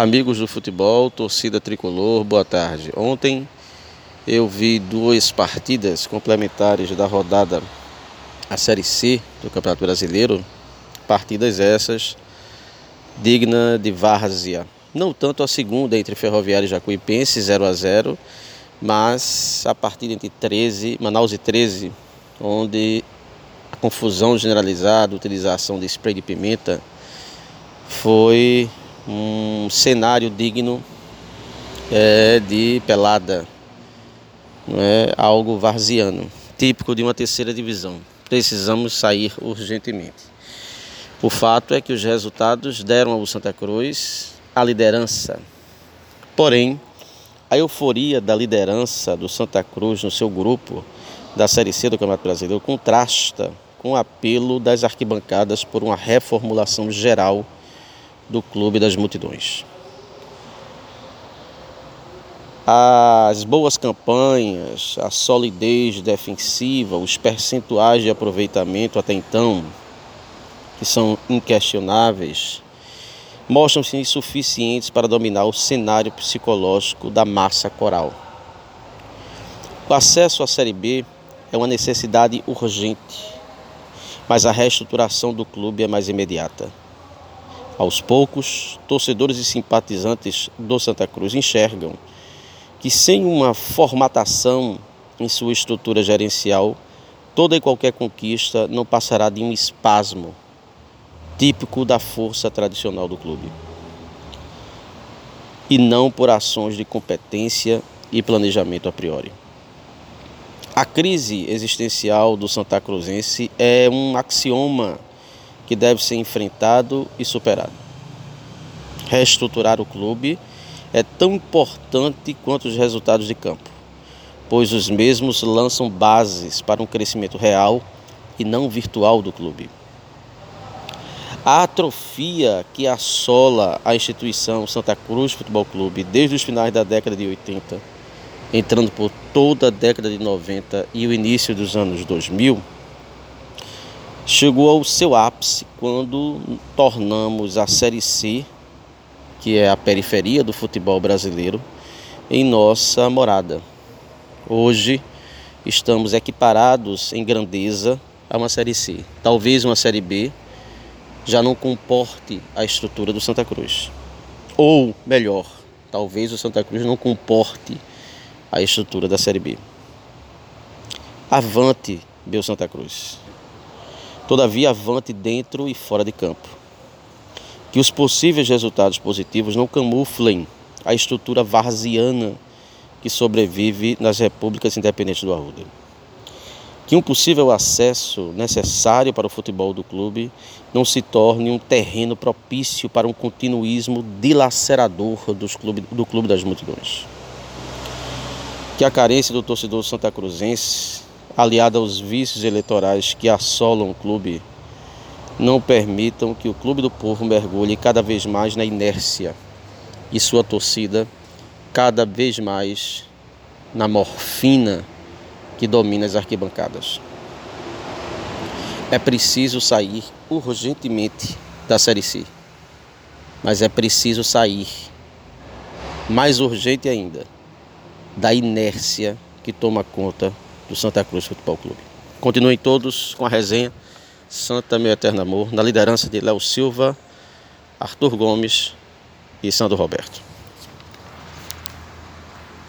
Amigos do futebol, torcida tricolor, boa tarde. Ontem eu vi duas partidas complementares da rodada a Série C do Campeonato Brasileiro. Partidas essas digna de várzea. Não tanto a segunda entre Ferroviário e Jacuipense, 0 a 0 mas a partida entre 13, Manaus e 13, onde a confusão generalizada, a utilização de spray de pimenta foi um cenário digno é, de pelada, é algo varziano, típico de uma terceira divisão. Precisamos sair urgentemente. O fato é que os resultados deram ao Santa Cruz a liderança. Porém, a euforia da liderança do Santa Cruz no seu grupo da Série C do Campeonato Brasileiro contrasta com o apelo das arquibancadas por uma reformulação geral do Clube das Multidões. As boas campanhas, a solidez defensiva, os percentuais de aproveitamento até então, que são inquestionáveis, mostram-se insuficientes para dominar o cenário psicológico da massa coral. O acesso à Série B é uma necessidade urgente, mas a reestruturação do clube é mais imediata. Aos poucos, torcedores e simpatizantes do Santa Cruz enxergam que sem uma formatação em sua estrutura gerencial, toda e qualquer conquista não passará de um espasmo típico da força tradicional do clube. E não por ações de competência e planejamento a priori. A crise existencial do Santa Cruzense é um axioma que deve ser enfrentado e superado. Reestruturar o clube é tão importante quanto os resultados de campo, pois os mesmos lançam bases para um crescimento real e não virtual do clube. A atrofia que assola a instituição Santa Cruz Futebol Clube desde os finais da década de 80, entrando por toda a década de 90 e o início dos anos 2000, chegou ao seu ápice quando tornamos a Série C, que é a periferia do futebol brasileiro, em nossa morada. Hoje estamos equiparados em grandeza a uma Série C. Talvez uma Série B já não comporte a estrutura do Santa Cruz. Ou, melhor, talvez o Santa Cruz não comporte a estrutura da Série B. Avante, meu Santa Cruz. Todavia, avante dentro e fora de campo. Que os possíveis resultados positivos não camuflem a estrutura varziana que sobrevive nas repúblicas independentes do Arruda. Que um possível acesso necessário para o futebol do clube não se torne um terreno propício para um continuismo dilacerador dos clube, do Clube das Multidões. Que a carência do torcedor santa cruzense aliada aos vícios eleitorais que assolam o clube, não permitam que o Clube do Povo mergulhe cada vez mais na inércia e sua torcida cada vez mais na morfina que domina as arquibancadas. É preciso sair urgentemente da Série C, mas é preciso sair, mais urgente ainda, da inércia que toma conta do Santa Cruz Futebol Clube. Continuem todos com a resenha Santa Meu Eterno Amor, na liderança de Léo Silva, Arthur Gomes e Sandro Roberto.